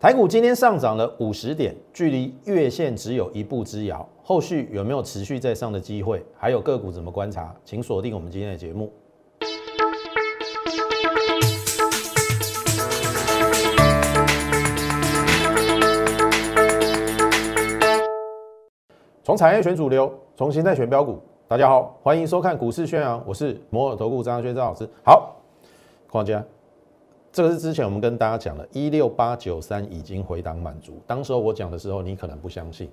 台股今天上涨了五十点，距离月线只有一步之遥。后续有没有持续再上的机会？还有个股怎么观察？请锁定我们今天的节目。从产业选主流，从形态选标股。大家好，欢迎收看股市宣扬，我是摩尔投顾张轩张老师。好，框架。这个是之前我们跟大家讲的，一六八九三已经回档满足。当时候我讲的时候，你可能不相信。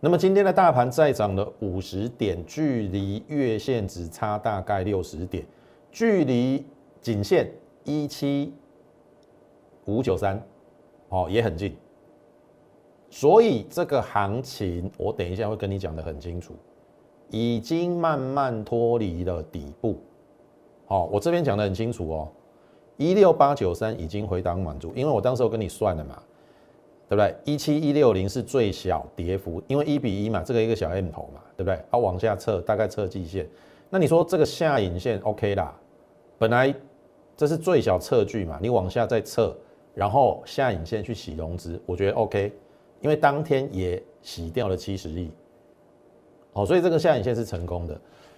那么今天的大盘再涨了五十点，距离月线只差大概六十点，距离颈线一七五九三，哦，也很近。所以这个行情，我等一下会跟你讲的很清楚，已经慢慢脱离了底部。好，我这边讲的很清楚哦。一六八九三已经回档满足，因为我当时我跟你算了嘛，对不对？一七一六零是最小跌幅，因为一比一嘛，这个一个小 M 头嘛，对不对？它往下测，大概测季线。那你说这个下影线 OK 啦？本来这是最小测距嘛，你往下再测，然后下影线去洗融资，我觉得 OK，因为当天也洗掉了七十亿，哦，所以这个下影线是成功的。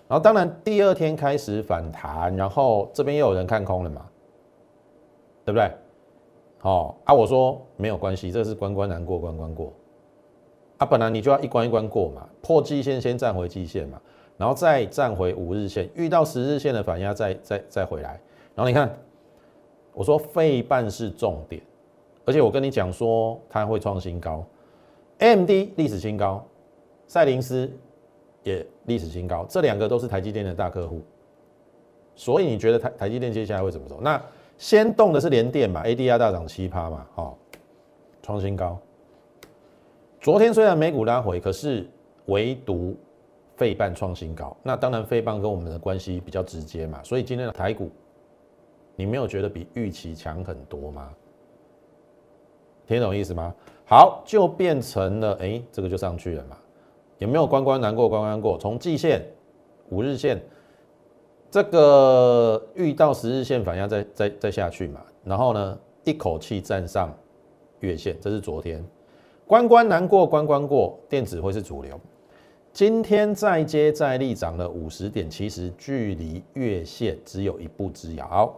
然后当然第二天开始反弹，然后这边又有人看空了嘛。对不对？哦啊，我说没有关系，这是关关难过关关过。啊，本来你就要一关一关过嘛，破季线先站回季线嘛，然后再站回五日线，遇到十日线的反压再再再回来。然后你看，我说费半是重点，而且我跟你讲说它会创新高，MD 历史新高，赛灵思也历史新高，这两个都是台积电的大客户。所以你觉得台台积电接下来会怎么走？那？先动的是联电嘛，ADR 大涨七趴嘛，哦，创新高。昨天虽然美股拉回，可是唯独费半创新高。那当然费半跟我们的关系比较直接嘛，所以今天的台股，你没有觉得比预期强很多吗？听懂意思吗？好，就变成了，哎，这个就上去了嘛。有没有关关难过关关过？从季线、五日线。这个遇到十日线反压再再再下去嘛，然后呢一口气站上月线，这是昨天关关难过关关过，电子会是主流。今天再接再厉涨了五十点，其实距离月线只有一步之遥，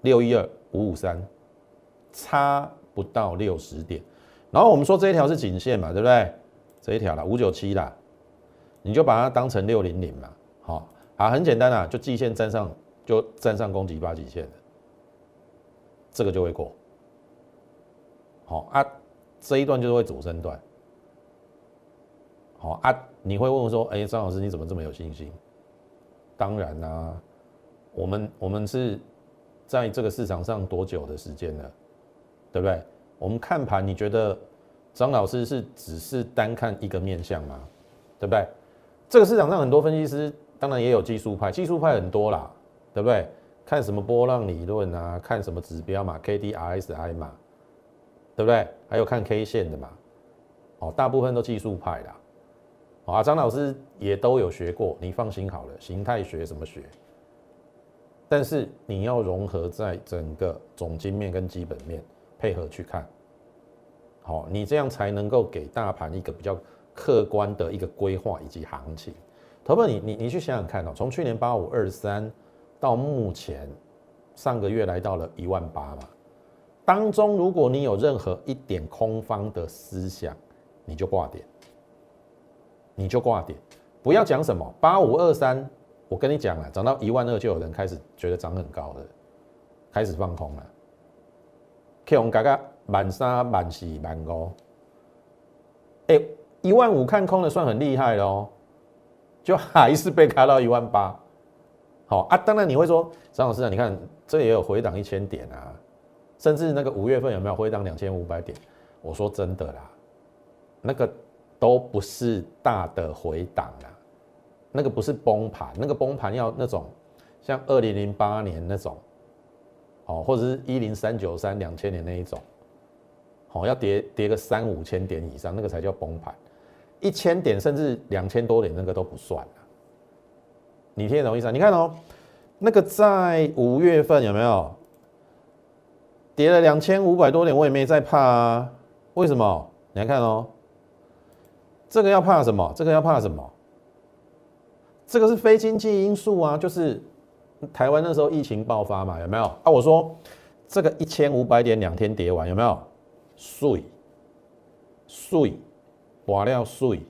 六一二五五三，差不到六十点。然后我们说这一条是颈线嘛，对不对？这一条啦，五九七啦，你就把它当成六零零嘛，好。啊，很简单啊，就季线站上，就站上攻击八极线，这个就会过。好啊，这一段就是会主升段。好啊，你会问我说，哎，张老师你怎么这么有信心？当然啦，我们我们是在这个市场上多久的时间了，对不对？我们看盘，你觉得张老师是只是单看一个面相吗？对不对？这个市场上很多分析师。当然也有技术派，技术派很多啦，对不对？看什么波浪理论啊，看什么指标嘛，K D R S I 嘛，对不对？还有看 K 线的嘛，哦，大部分都技术派啦。啊，张老师也都有学过，你放心好了，形态学什么学？但是你要融合在整个总经面跟基本面配合去看，好，你这样才能够给大盘一个比较客观的一个规划以及行情。投资你你你去想想看哦，从去年八五二三到目前上个月来到了一万八嘛，当中如果你有任何一点空方的思想，你就挂点，你就挂点，不要讲什么八五二三，我跟你讲了，涨到一万二就有人开始觉得涨很高了，开始放空了，K 红嘎嘎满三满四满五，哎，一万五看空的算很厉害喽。就还是被开到一万八，好啊，当然你会说张老师啊，你看这也有回档一千点啊，甚至那个五月份有没有回档两千五百点？我说真的啦，那个都不是大的回档啊，那个不是崩盘，那个崩盘要那种像二零零八年那种，哦，或者是一零三九三两千年那一种，好，要跌跌个三五千点以上，那个才叫崩盘。一千点甚至两千多点，那个都不算你听懂意思？啊你看哦，那个在五月份有没有跌了两千五百多点，我也没在怕啊。为什么？你来看哦，这个要怕什么？这个要怕什么？这个是非经济因素啊，就是台湾那时候疫情爆发嘛，有没有？啊，我说这个一千五百点两天跌完，有没有？碎碎，瓦料碎，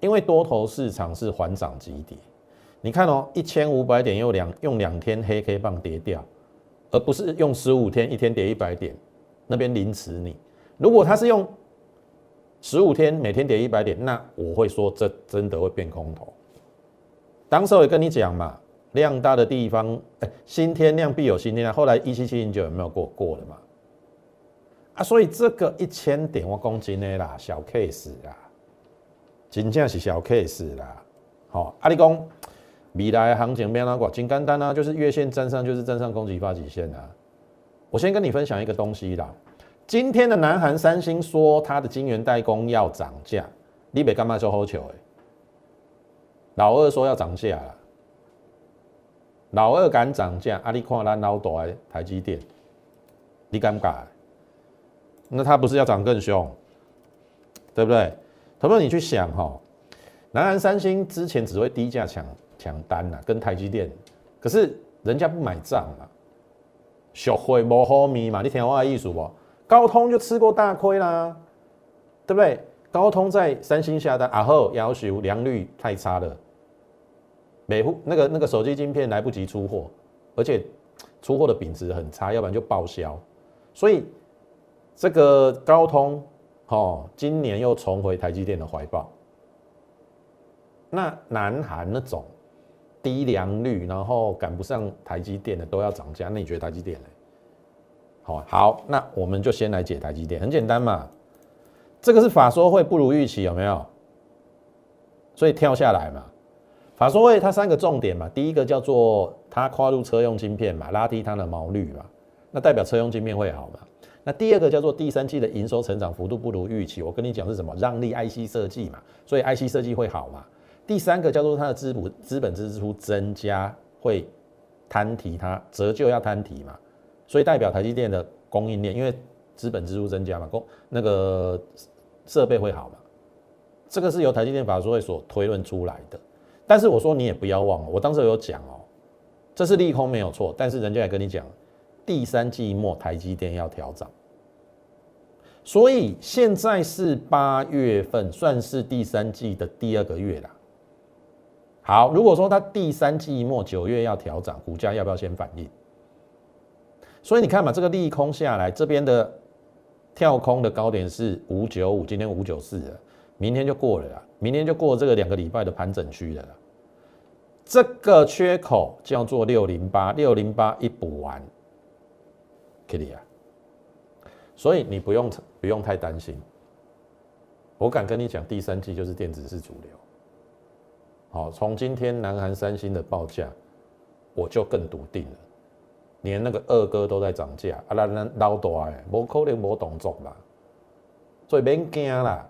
因为多头市场是缓涨急跌。你看哦，一千五百点用两用两天黑 K 棒跌掉，而不是用十五天一天跌一百点，那边凌迟你。如果他是用十五天每天跌一百点，那我会说这真的会变空头。当时我也跟你讲嘛，量大的地方，哎，新天量必有新天量。后来一七七零九有没有过过了嘛？所以这个一千点我公斤的啦，小 case 啦，真正是小 case 啦。好，阿里公未来行情变哪个？金简单啊，就是月线站上就是站上攻击发起线啊。我先跟你分享一个东西啦。今天的南韩三星说它的晶圆代工要涨价，你别干嘛做好球哎？老二说要涨价了，老二敢涨价，阿里看咱老大台积电，你敢不敢？那他不是要涨更凶，对不对？朋友，你去想哈，南韩三星之前只会低价抢抢单呐，跟台积电，可是人家不买账嘛，学会无好咪嘛，你听我的意思不？高通就吃过大亏啦，对不对？高通在三星下单，然后要求良率太差了，每户那个那个手机晶片来不及出货，而且出货的品质很差，要不然就报销。所以这个高通哦，今年又重回台积电的怀抱。那南韩那种低良率，然后赶不上台积电的都要涨价，那你觉得台积电呢？好好，那我们就先来解台积电，很简单嘛。这个是法说会不如预期，有没有？所以跳下来嘛。法说会它三个重点嘛，第一个叫做它跨入车用晶片嘛，拉低它的毛率嘛，那代表车用晶片会好嘛。那第二个叫做第三季的营收成长幅度不如预期，我跟你讲是什么？让利 IC 设计嘛，所以 IC 设计会好嘛。第三个叫做它的资本资本支出增加会摊提它折旧要摊提嘛。所以代表台积电的供应链，因为资本支出增加嘛，供那个设备会好嘛，这个是由台积电法说会所推论出来的。但是我说你也不要忘了，我当时有讲哦，这是利空没有错，但是人家也跟你讲，第三季末台积电要调涨，所以现在是八月份，算是第三季的第二个月啦。好，如果说它第三季末九月要调涨，股价要不要先反应？所以你看嘛，这个利空下来，这边的跳空的高点是五九五，今天五九四了，明天就过了啦，明天就过这个两个礼拜的盘整区了啦。这个缺口叫做六零八，六零八一补完可以啊。所以你不用不用太担心，我敢跟你讲，第三季就是电子是主流。好，从今天南韩三星的报价，我就更笃定了。连那个二哥都在涨价，啊，咱咱老大诶，无可能无动作啦，所以免惊啦，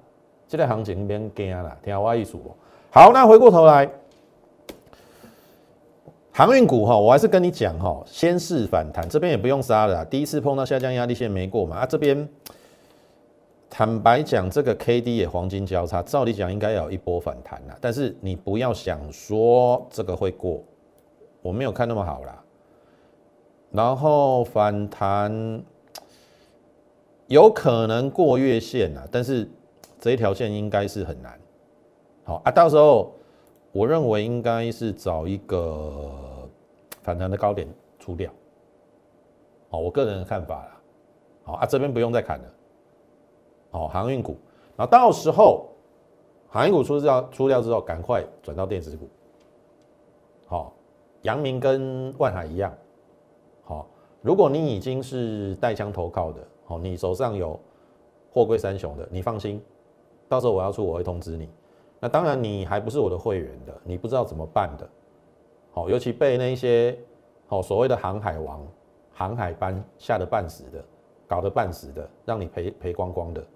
这个行情免惊啦，听我意思不？好，那回过头来，航运股哈，我还是跟你讲哈，先试反弹，这边也不用杀了，第一次碰到下降压力线没过嘛，啊，这边坦白讲，这个 K D 也黄金交叉，照理讲应该有一波反弹啦，但是你不要想说这个会过，我没有看那么好啦。然后反弹有可能过月线啊，但是这一条线应该是很难。好啊，到时候我认为应该是找一个反弹的高点出掉。好，我个人的看法啦。好啊，这边不用再砍了。好，航运股，然后到时候航运股出掉出掉之后，赶快转到电子股。好，阳明跟万海一样。好，如果你已经是带枪投靠的，好，你手上有货柜三雄的，你放心，到时候我要出我会通知你。那当然你还不是我的会员的，你不知道怎么办的，好，尤其被那些好所谓的航海王、航海班吓得半死的，搞得半死的，让你赔赔光光的，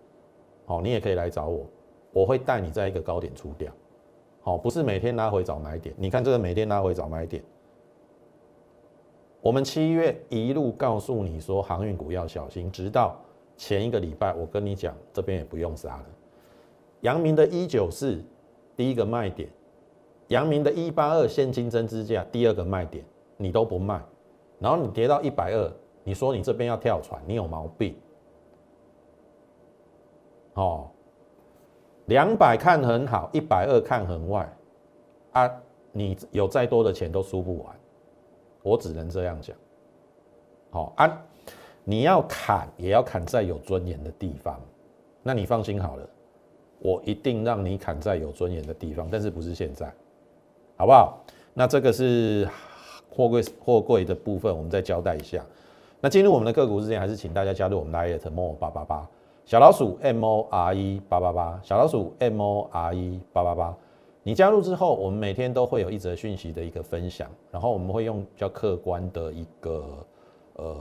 好，你也可以来找我，我会带你在一个高点出掉，好，不是每天拉回找买点，你看这个每天拉回找买点。我们七月一路告诉你说航运股要小心，直到前一个礼拜，我跟你讲这边也不用杀了。阳明的一九四第一个卖点，阳明的一八二现金增资价第二个卖点，你都不卖，然后你跌到一百二，你说你这边要跳船，你有毛病。哦，两百看很好，一百二看很坏，啊，你有再多的钱都输不完，我只能这样讲。好啊，你要砍也要砍在有尊严的地方，那你放心好了，我一定让你砍在有尊严的地方，但是不是现在，好不好？那这个是货柜货柜的部分，我们再交代一下。那进入我们的个股之前，还是请大家加入我们的 i t m o 八八八。小老鼠 M O R E 八八八，小老鼠 M O R E 八八八，你加入之后，我们每天都会有一则讯息的一个分享，然后我们会用比较客观的一个，呃，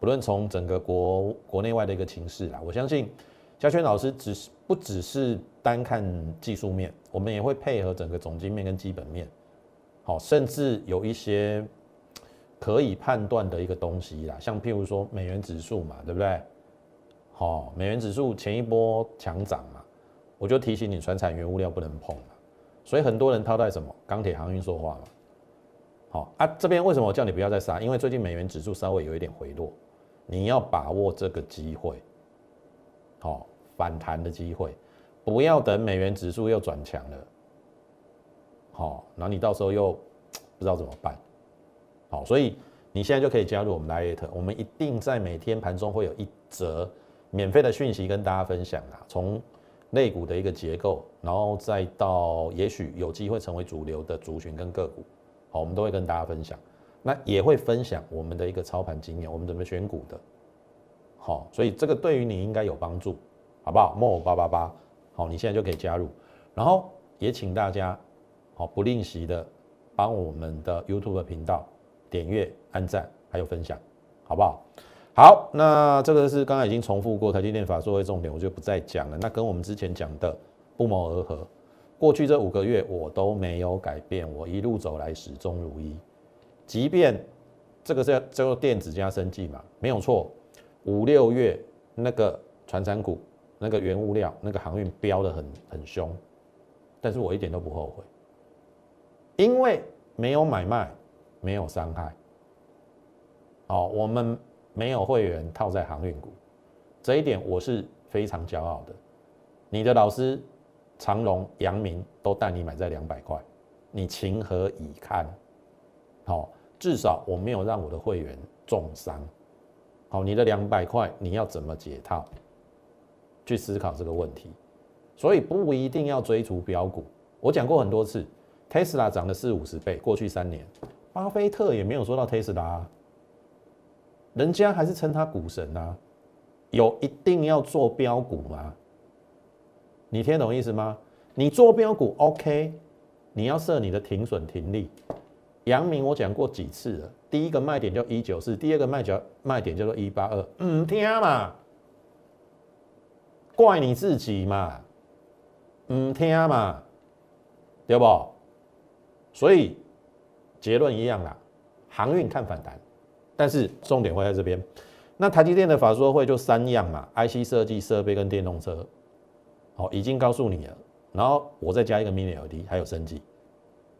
不论从整个国国内外的一个情势啦，我相信嘉轩老师只是不只是单看技术面，我们也会配合整个总经面跟基本面，好，甚至有一些可以判断的一个东西啦，像譬如说美元指数嘛，对不对？好，美元指数前一波强涨嘛，我就提醒你，船产原物料不能碰嘛。所以很多人套在什么钢铁航运说话嘛。好啊，这边为什么我叫你不要再杀？因为最近美元指数稍微有一点回落，你要把握这个机会，好反弹的机会，不要等美元指数又转强了，好，然后你到时候又不知道怎么办。好，所以你现在就可以加入我们 Lite，我们一定在每天盘中会有一则。免费的讯息跟大家分享啊，从类股的一个结构，然后再到也许有机会成为主流的族群跟个股，好，我们都会跟大家分享。那也会分享我们的一个操盘经验，我们怎么选股的，好，所以这个对于你应该有帮助，好不好莫八八八，好，你现在就可以加入，然后也请大家好不吝惜的帮我们的 YouTube 频道点阅、按赞还有分享，好不好？好，那这个是刚才已经重复过台积电法作为重点，我就不再讲了。那跟我们之前讲的不谋而合。过去这五个月我都没有改变，我一路走来始终如一。即便这个是叫做电子加生技嘛，没有错。五六月那个船产股、那个原物料、那个航运飙得很很凶，但是我一点都不后悔，因为没有买卖，没有伤害。好，我们。没有会员套在航运股，这一点我是非常骄傲的。你的老师长隆、阳明都带你买在两百块，你情何以堪？好，至少我没有让我的会员重伤。好，你的两百块你要怎么解套？去思考这个问题。所以不一定要追逐标股。我讲过很多次，Tesla 涨了四五十倍，过去三年，巴菲特也没有说到 Tesla。人家还是称他股神啊，有一定要做标股吗？你听懂意思吗？你做标股 OK，你要设你的停损停利。阳明我讲过几次了，第一个卖点叫一九四，第二个卖角卖点叫做一八二，唔听嘛，怪你自己嘛，唔听嘛，对不？所以结论一样啦，航运看反弹。但是重点会在这边，那台积电的法说会就三样嘛，IC 设计、设备跟电动车，好，已经告诉你了。然后我再加一个 Mini LED，还有升级。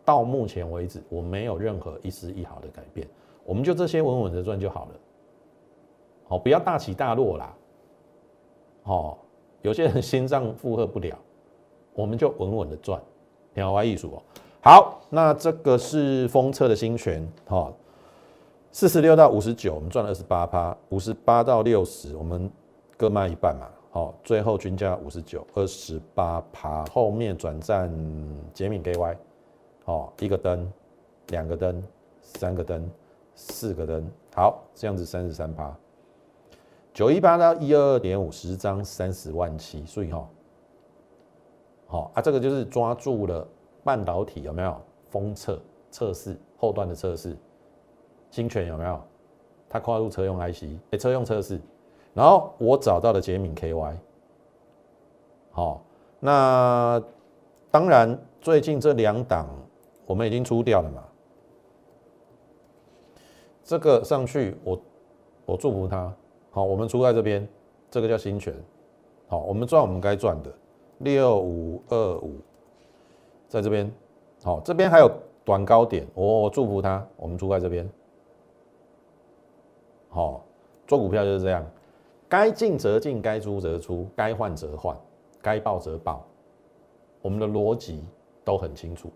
到目前为止，我没有任何一丝一毫的改变，我们就这些稳稳的赚就好了。好，不要大起大落啦。哦，有些人心脏负荷不了，我们就稳稳的赚。鸟花艺术哦，好，那这个是封测的新权，好。四十六到五十九，我们赚了二十八趴；五十八到六十，我们各卖一半嘛。好，最后均价五十九，二十八趴。后面转战捷敏 KY，好，一个灯，两个灯，三个灯，四个灯，好，这样子三十三趴。九一八到一二二点五十张，三十万七，所以哈，好啊，这个就是抓住了半导体有没有封测测试后段的测试。新权有没有？它跨入车用 IC，哎，车用测试。然后我找到了捷敏 KY，好，那当然最近这两档我们已经出掉了嘛。这个上去，我我祝福他。好，我们出在这边，这个叫新权。好，我们赚我们该赚的，六五二五，在这边。好，这边还有短高点，我我祝福他，我们出在这边。好，做股票就是这样，该进则进，该出则出，该换则换，该报则报，我们的逻辑都很清楚。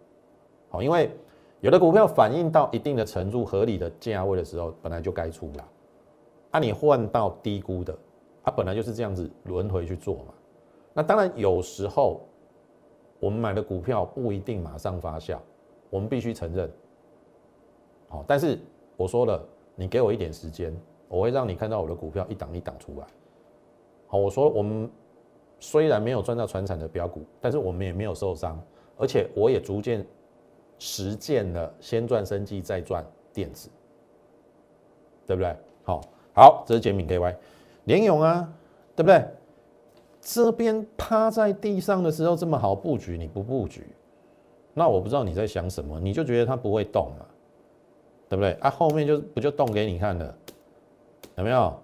好，因为有的股票反映到一定的程度合理的价位的时候，本来就该出了。啊，你换到低估的，它本来就是这样子轮回去做嘛。那当然有时候。我们买的股票不一定马上发酵，我们必须承认。好，但是我说了，你给我一点时间，我会让你看到我的股票一档一档出来。好，我说我们虽然没有赚到船产的标股，但是我们也没有受伤，而且我也逐渐实践了先赚生计再赚电子，对不对？好，好，这是简敏 KY，联勇啊，对不对？这边趴在地上的时候这么好布局，你不布局，那我不知道你在想什么，你就觉得它不会动嘛，对不对？啊，后面就不就动给你看了，有没有？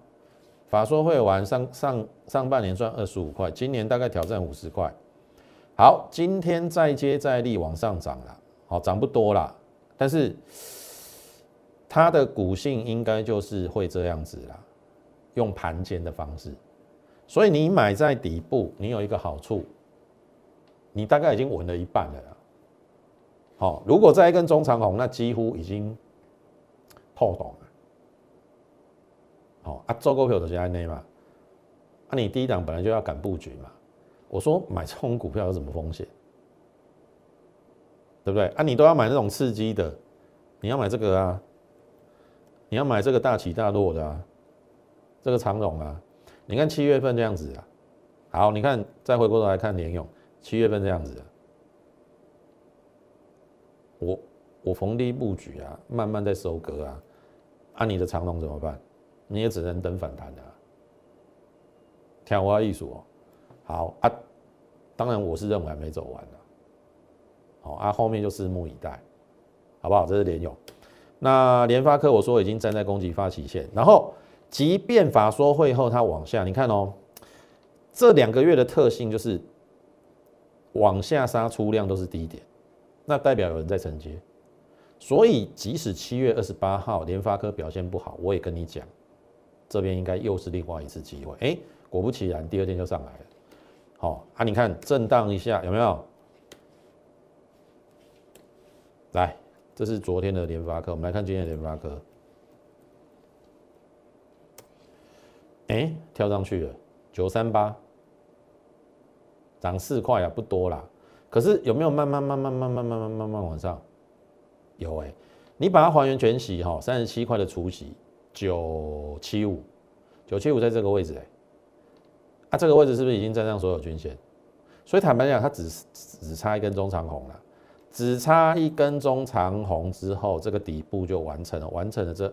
法说会完上上上半年赚二十五块，今年大概挑战五十块。好，今天再接再厉往上涨了，好涨不多啦，但是它的股性应该就是会这样子啦，用盘间的方式。所以你买在底部，你有一个好处，你大概已经稳了一半了。好，如果再一根中长红，那几乎已经破懂了。好啊，做股票的是安内嘛？啊，你第一档本来就要赶布局嘛。我说买这种股票有什么风险？对不对？啊，你都要买那种刺激的，你要买这个啊，你要买这个大起大落的啊，这个长龙啊。你看七月份这样子啊，好，你看再回过头来看联勇，七月份这样子啊，我我逢低布局啊，慢慢在收割啊，啊你的长龙怎么办？你也只能等反弹的，挑花艺术哦，好啊，当然我是认为还没走完，好啊，后面就拭目以待，好不好？这是联勇，那联发科我说已经站在攻击发起线，然后。即便法说会后它往下，你看哦，这两个月的特性就是往下杀出量都是低点，那代表有人在承接，所以即使七月二十八号联发科表现不好，我也跟你讲，这边应该又是另外一次机会。哎，果不其然，第二天就上来了。好啊，你看震荡一下有没有？来，这是昨天的联发科，我们来看今天的联发科。哎，跳上去了，九三八，涨四块啊，不多啦。可是有没有慢慢慢慢慢慢慢慢慢慢往上？有哎，你把它还原全息哈，三十七块的除息，九七五，九七五在这个位置哎，啊，这个位置是不是已经站上所有均线？所以坦白讲，它只只差一根中长红了，只差一根中长红之后，这个底部就完成了，完成了这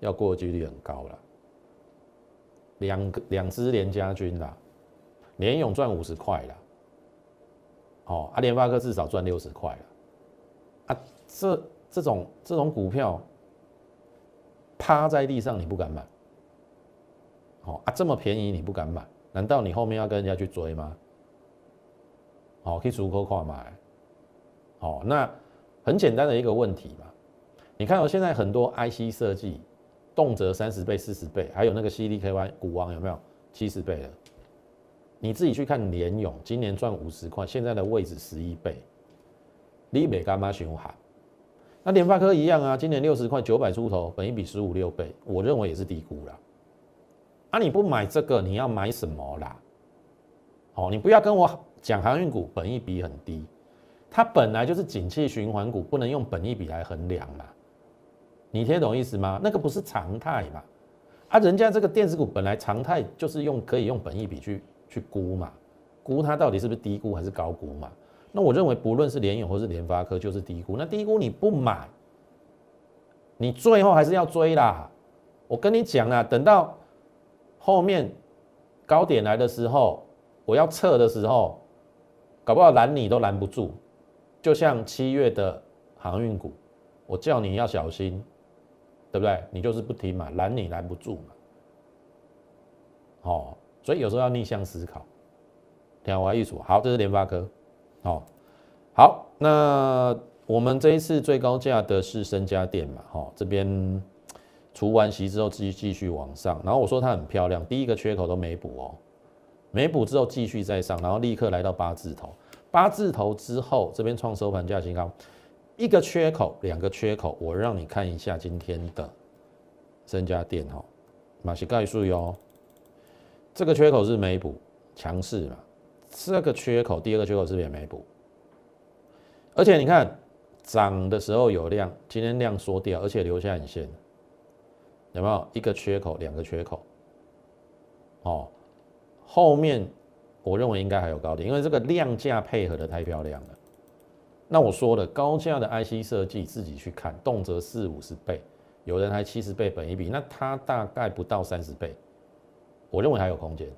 要过的几率很高了。两个两支联家军啦，连勇赚五十块啦，哦，啊，联发科至少赚六十块了，啊，这这种这种股票趴在地上你不敢买，哦啊，这么便宜你不敢买，难道你后面要跟人家去追吗？哦，可以足够快买，哦，那很简单的一个问题嘛，你看我现在很多 IC 设计。动辄三十倍、四十倍，还有那个 CDKY 股王有没有七十倍了？你自己去看联勇，今年赚五十块，现在的位置十一倍，你美干嘛循环？那联发科一样啊，今年六十块，九百出头，本一比十五六倍，我认为也是低估了。啊，你不买这个，你要买什么啦？哦，你不要跟我讲航运股本一比很低，它本来就是景气循环股，不能用本一比来衡量嘛。你听懂意思吗？那个不是常态嘛？啊，人家这个电子股本来常态就是用可以用本益比去去估嘛，估它到底是不是低估还是高估嘛？那我认为不论是联永或是联发科就是低估。那低估你不买，你最后还是要追啦。我跟你讲啊，等到后面高点来的时候，我要撤的时候，搞不好拦你都拦不住。就像七月的航运股，我叫你要小心。对不对？你就是不听嘛，拦你拦不住嘛。哦，所以有时候要逆向思考。天华艺术，好，这是联发科。哦，好，那我们这一次最高价的是深家电嘛？哈，这边除完息之后继续继续往上，然后我说它很漂亮，第一个缺口都没补哦，没补之后继续再上，然后立刻来到八字头，八字头之后这边创收盘价新高，一个缺口，两个缺口，我让你看一下今天的深家电哈，马西盖数哟，这个缺口是没补，强势嘛。这个缺口，第二个缺口是不是也没补？而且你看涨的时候有量，今天量缩掉，而且留下影线，有没有一个缺口，两个缺口？哦，后面我认为应该还有高点，因为这个量价配合的太漂亮了。那我说了，高价的 IC 设计自己去看，动辄四五十倍，有人还七十倍本一比，那它大概不到三十倍，我认为还有空间。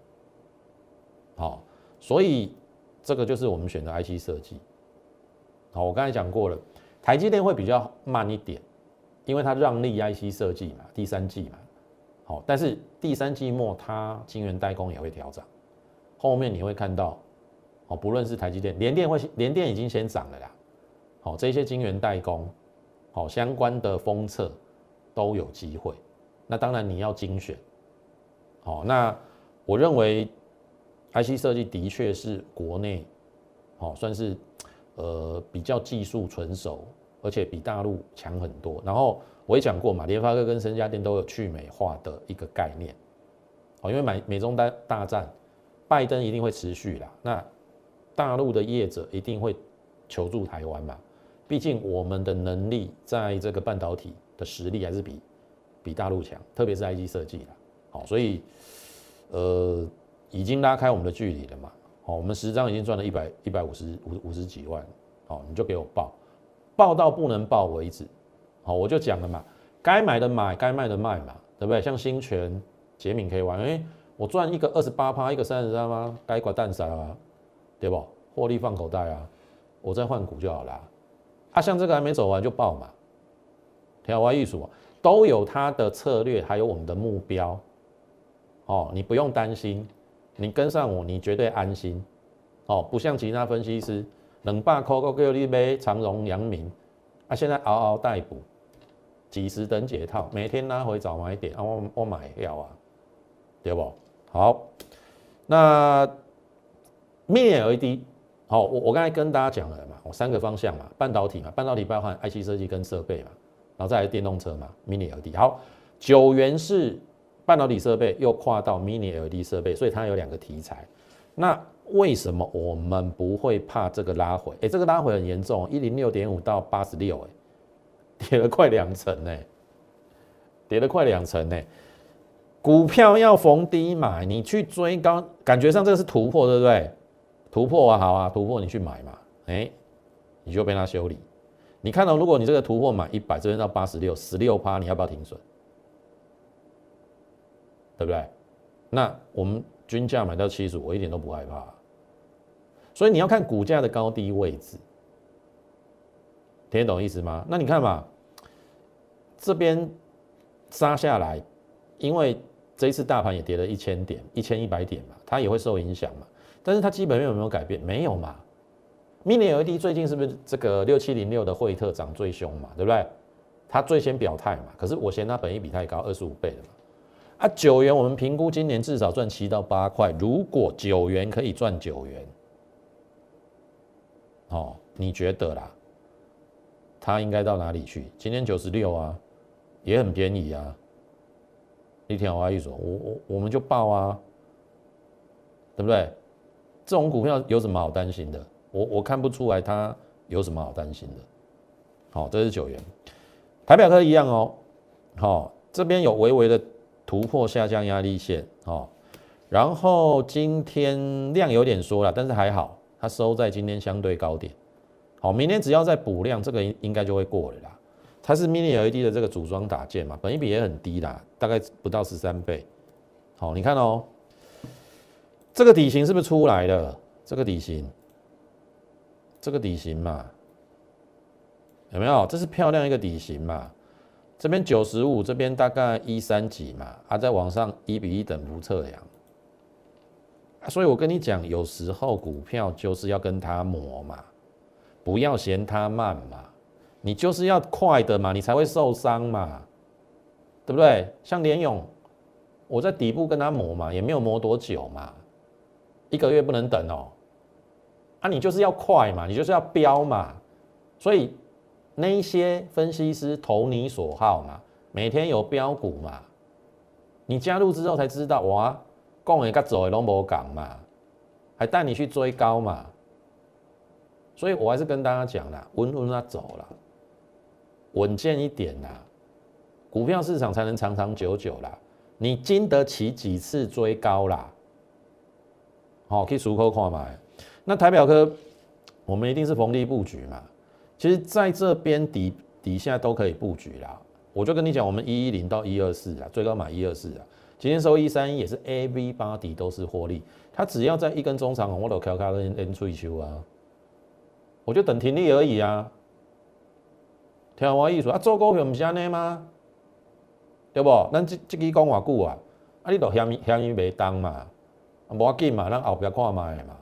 好。所以这个就是我们选择 IC 设计。好，我刚才讲过了，台积电会比较慢一点，因为它让利 IC 设计嘛，第三季嘛。好，但是第三季末它晶圆代工也会调涨，后面你会看到，哦，不论是台积电、联电会，联电已经先涨了啦。好，这些晶圆代工，好相关的封测都有机会。那当然你要精选。好，那我认为。IC 设计的确是国内，好算是呃比较技术纯熟，而且比大陆强很多。然后我也讲过嘛，联发科跟森家电都有去美化的一个概念，哦，因为美美中大大战，拜登一定会持续啦。那大陆的业者一定会求助台湾嘛，毕竟我们的能力在这个半导体的实力还是比比大陆强，特别是 IC 设计啦。好，所以呃。已经拉开我们的距离了嘛？好，我们十张已经赚了一百一百五十五五十几万，好，你就给我报，报到不能报为止。好，我就讲了嘛，该买的买，该卖的卖嘛，对不对？像新泉、捷敏可以玩，哎，我赚一个二十八趴，一个三十三趴，该挂蛋散啊，对不？获利放口袋啊，我再换股就好了。啊，像这个还没走完就爆嘛，条外艺术都有它的策略，还有我们的目标。哦，你不用担心。你跟上我，你绝对安心，哦，不像其他分析师，冷霸扣扣给你买长荣、阳明，啊，现在嗷嗷待哺，几十等解套，每天拉回早买点，啊，我我买掉啊，对不？好，那 Mini LED，好，我我刚才跟大家讲了嘛，我三个方向嘛，半导体嘛，半导体包含 IC 设计跟设备嘛，然后再来电动车嘛，Mini LED，好，九元是。半导体设备又跨到 Mini LED 设备，所以它有两个题材。那为什么我们不会怕这个拉回？哎，这个拉回很严重，一零六点五到八十六，哎，跌了快两成呢，跌了快两成呢。股票要逢低买，你去追高，感觉上这个是突破，对不对？突破啊，好啊，突破你去买嘛，哎，你就被它修理。你看到，如果你这个突破买一百，这边到八十六，十六趴，你要不要停损？对不对？那我们均价买到七十五，我一点都不害怕。所以你要看股价的高低位置，听得懂意思吗？那你看嘛，这边杀下来，因为这一次大盘也跌了一千点、一千一百点嘛，它也会受影响嘛。但是它基本面有没有改变？没有嘛。Mini LED 最近是不是这个六七零六的惠特涨最凶嘛？对不对？它最先表态嘛。可是我嫌它本益比太高，二十五倍了嘛。啊，九元，我们评估今年至少赚七到八块。如果九元可以赚九元，哦，你觉得啦？它应该到哪里去？今天九十六啊，也很便宜啊。一天我一说，我我我们就报啊，对不对？这种股票有什么好担心的？我我看不出来它有什么好担心的。好，这是九元，台表科一样哦。好，这边有微微的。突破下降压力线哦，然后今天量有点缩了，但是还好，它收在今天相对高点。好，明天只要再补量，这个应应该就会过了啦。它是 Mini LED 的这个组装打件嘛，本益比也很低啦，大概不到十三倍。好，你看哦，这个底型是不是出来了？这个底型，这个底型嘛，有没有？这是漂亮一个底型嘛。这边九十五，这边大概一三几嘛，啊，在往上一比一等幅测量，所以我跟你讲，有时候股票就是要跟它磨嘛，不要嫌它慢嘛，你就是要快的嘛，你才会受伤嘛，对不对？像连勇，我在底部跟他磨嘛，也没有磨多久嘛，一个月不能等哦，啊，你就是要快嘛，你就是要飙嘛，所以。那一些分析师投你所好嘛，每天有标股嘛，你加入之后才知道哇，讲的跟走的拢无讲嘛，还带你去追高嘛，所以我还是跟大家讲啦，稳稳啊走了，稳健一点啦，股票市场才能长长久久啦，你经得起几次追高啦，好，可以熟口看嘛，那台表科，我们一定是逢低布局嘛。其实在这边底底下都可以布局啦，我就跟你讲，我们一一零到一二四啊，最高买一二四啊，今天收一三一也是 A V 八底都是获利，它只要在一根中长红我都调开跟 N 退休啊，我就等停利而已啊，听我意思啊，做股票不是安尼吗？对不？咱这这个讲偌久啊，啊你都嫌嫌伊袂当嘛，无要紧嘛，咱后边看卖嘛，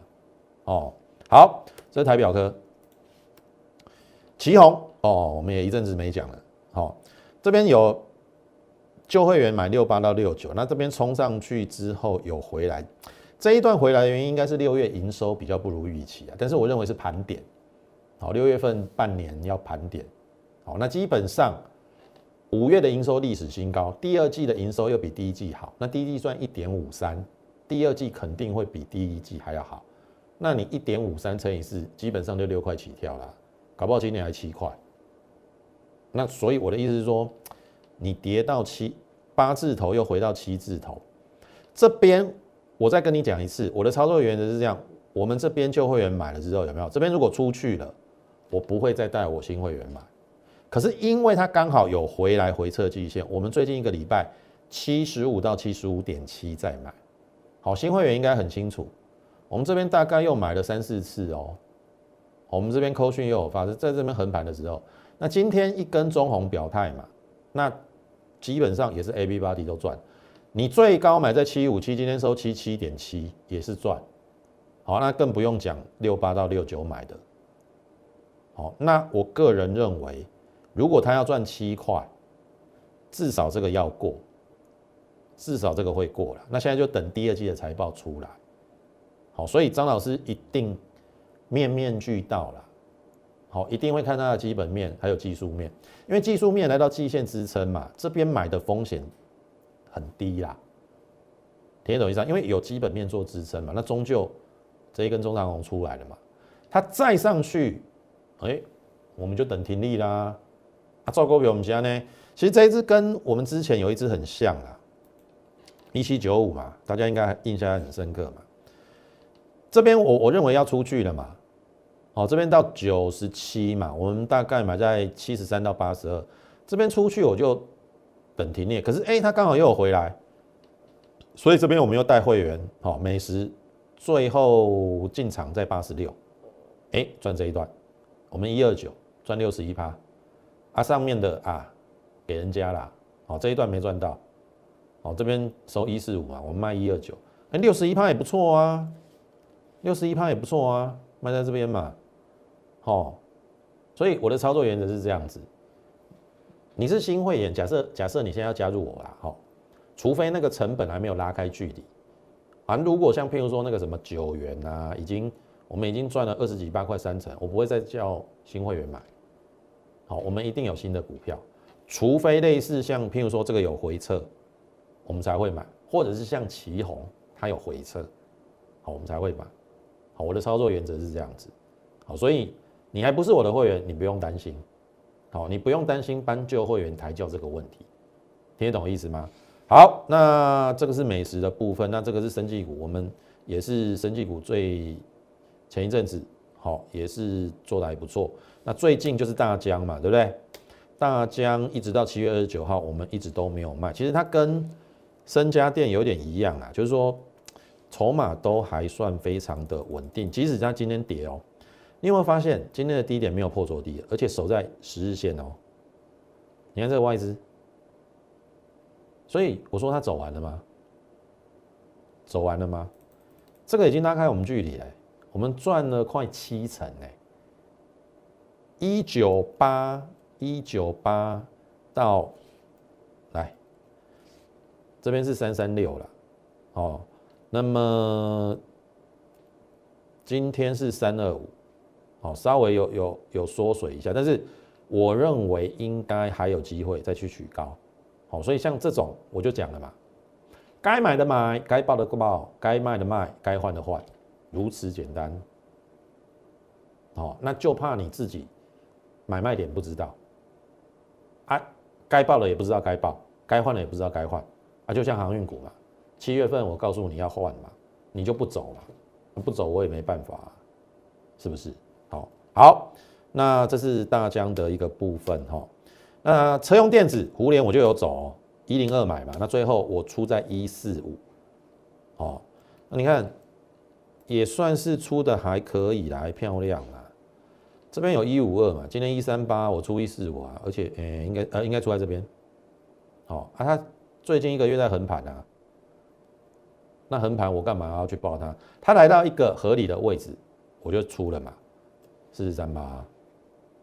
哦，好，这是台表科。旗宏哦，我们也一阵子没讲了。好，这边有旧会员买六八到六九，那这边冲上去之后有回来，这一段回来的原因应该是六月营收比较不如预期啊，但是我认为是盘点。好，六月份半年要盘点。好，那基本上五月的营收历史新高，第二季的营收又比第一季好，那第一季赚一点五三，第二季肯定会比第一季还要好。那你一点五三乘以四，基本上就六块起跳了。搞不好今年还七块，那所以我的意思是说，你跌到七八字头又回到七字头，这边我再跟你讲一次，我的操作原则是这样：我们这边旧会员买了之后有没有？这边如果出去了，我不会再带我新会员买。可是因为它刚好有回来回撤季线，我们最近一个礼拜七十五到七十五点七再买。好，新会员应该很清楚，我们这边大概又买了三四次哦。我们这边扣讯又有发生，在这边横盘的时候，那今天一根中红表态嘛，那基本上也是 A B 八 D 都赚。你最高买在七五七，今天收七七点七也是赚。好，那更不用讲六八到六九买的。好，那我个人认为，如果他要赚七块，至少这个要过，至少这个会过了。那现在就等第二季的财报出来。好，所以张老师一定。面面俱到了，好，一定会看它的基本面，还有技术面，因为技术面来到季线支撑嘛，这边买的风险很低啦。听懂意思？因为有基本面做支撑嘛，那终究这一根中长红出来了嘛，它再上去，哎，我们就等停利啦。啊，赵哥给我们家呢，其实这一只跟我们之前有一只很像啊，一七九五嘛，大家应该印象很深刻嘛。这边我我认为要出去了嘛，好，这边到九十七嘛，我们大概买在七十三到八十二，这边出去我就等停业，可是哎，它刚好又有回来，所以这边我们又带会员，好，美食最后进场在八十六，哎，赚这一段，我们一二九赚六十一趴，啊，上面的啊给人家啦，好，这一段没赚到，好，这边收一四五啊，我们卖一二九，哎，六十一趴也不错啊。六十一趴也不错啊，卖在这边嘛，好，所以我的操作原则是这样子。你是新会员，假设假设你现在要加入我啦，好，除非那个成本还没有拉开距离，啊，如果像譬如说那个什么九元啊，已经我们已经赚了二十几八块三成，我不会再叫新会员买，好，我们一定有新的股票，除非类似像譬如说这个有回撤，我们才会买，或者是像旗红它有回撤，好，我们才会买。好，我的操作原则是这样子，好，所以你还不是我的会员，你不用担心，好，你不用担心搬旧会员抬轿这个问题，听得懂意思吗？好，那这个是美食的部分，那这个是生技股，我们也是生技股最前一阵子好，也是做的还不错，那最近就是大疆嘛，对不对？大疆一直到七月二十九号，我们一直都没有卖，其实它跟深家店有点一样啊，就是说。筹码都还算非常的稳定，即使它今天跌哦，你有没有发现今天的低点没有破昨低，而且守在十日线哦？你看这个外资所以我说它走完了吗？走完了吗？这个已经拉开我们距离了，我们赚了快七成哎，一九八一九八到来这边是三三六了，哦，那么今天是三二五，哦，稍微有有有缩水一下，但是我认为应该还有机会再去取高，好，所以像这种我就讲了嘛。该买的买，该报的报，该卖的卖，该换的换，如此简单。哦，那就怕你自己买卖点不知道，啊，该报的也不知道该报，该换的也不知道该换，啊，就像航运股嘛，七月份我告诉你要换嘛，你就不走嘛，不走我也没办法，是不是？好，好，那这是大疆的一个部分哈，那车用电子，胡联我就有走。一零二买嘛，那最后我出在一四五，哦，那你看也算是出的还可以啦，漂亮啦。这边有一五二嘛，今天一三八，我出一四五啊，而且诶，应该呃应该出在这边，哦啊，它最近一个月在横盘啊，那横盘我干嘛要去报它？它来到一个合理的位置，我就出了嘛，四三八，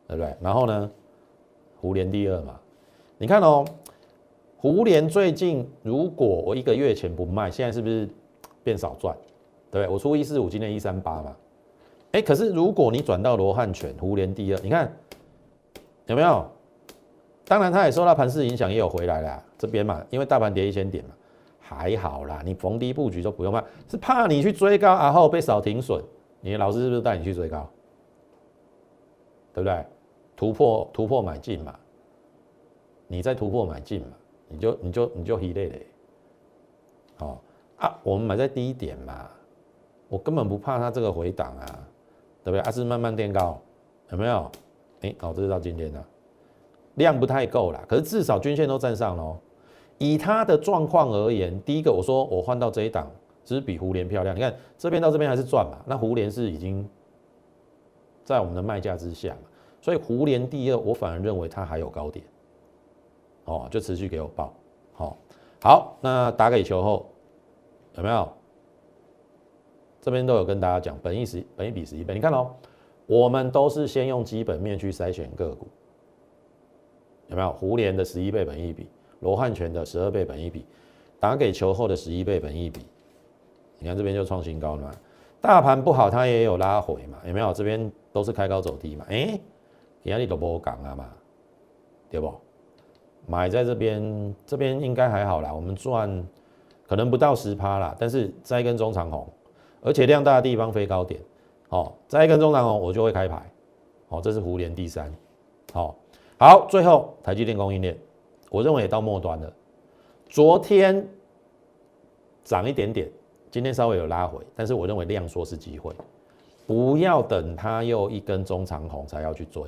对不对？然后呢，胡连第二嘛，你看哦。胡联最近，如果我一个月前不卖，现在是不是变少赚？对不对？我出一四五，今天一三八嘛。哎，可是如果你转到罗汉拳，胡连第二，你看有没有？当然，它也受到盘势影响，也有回来了这边嘛。因为大盘跌一千点嘛，还好啦。你逢低布局就不用怕，是怕你去追高，然后被扫停损。你的老师是不是带你去追高？对不对？突破突破买进嘛，你在突破买进嘛。你就你就你就一类嘞，好啊，我们买在低点嘛，我根本不怕它这个回档啊，对不对？还是慢慢垫高，有没有？哎，好，这是到今天的量不太够了，可是至少均线都站上喽。以它的状况而言，第一个我说我换到这一档，只是比胡联漂亮。你看这边到这边还是赚嘛，那胡联是已经在我们的卖价之下嘛，所以胡联第二，我反而认为它还有高点。哦，就持续给我报，好，好，那打给球后有没有？这边都有跟大家讲，本一十，本一比十一倍，你看哦，我们都是先用基本面去筛选个股，有没有？胡联的十一倍本一比，罗汉拳的十二倍本一比，打给球后的十一倍本一比，你看这边就创新高了嘛？大盘不好，它也有拉回嘛？有没有？这边都是开高走低嘛？哎，其他你都不讲啊嘛，对不？买在这边，这边应该还好啦，我们赚可能不到十趴啦，但是再一根中长红，而且量大的地方飞高点，好，再一根中长红我就会开牌，好，这是胡联第三，好，好，最后台积电供应链，我认为也到末端了，昨天涨一点点，今天稍微有拉回，但是我认为量缩是机会，不要等它又一根中长红才要去追。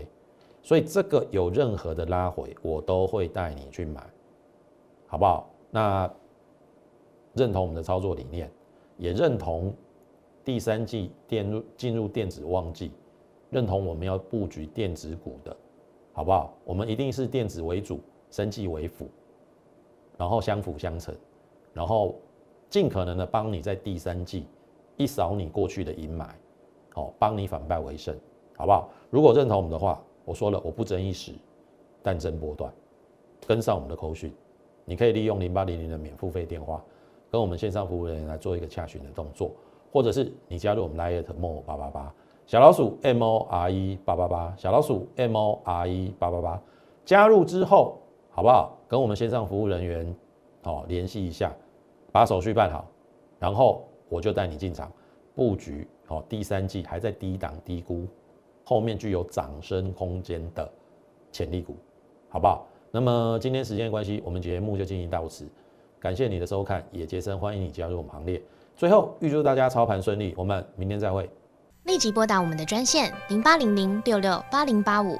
所以这个有任何的拉回，我都会带你去买，好不好？那认同我们的操作理念，也认同第三季电入进入电子旺季，认同我们要布局电子股的，好不好？我们一定是电子为主，生技为辅，然后相辅相成，然后尽可能的帮你在第三季一扫你过去的阴霾，好，帮你反败为胜，好不好？如果认同我们的话。我说了，我不争一时，但争波段。跟上我们的口讯，你可以利用零八零零的免付费电话，跟我们线上服务人员来做一个洽询的动作，或者是你加入我们 Lite More 八八八小老鼠 M O R E 八八八小老鼠 M O R E 八八八，加入之后好不好？跟我们线上服务人员哦联系一下，把手续办好，然后我就带你进场布局哦。第三季还在低档低估。后面具有涨升空间的潜力股，好不好？那么今天时间关系，我们节目就进行到此。感谢你的收看，也杰森欢迎你加入我们行列。最后预祝大家操盘顺利，我们明天再会。立即拨打我们的专线零八零零六六八零八五。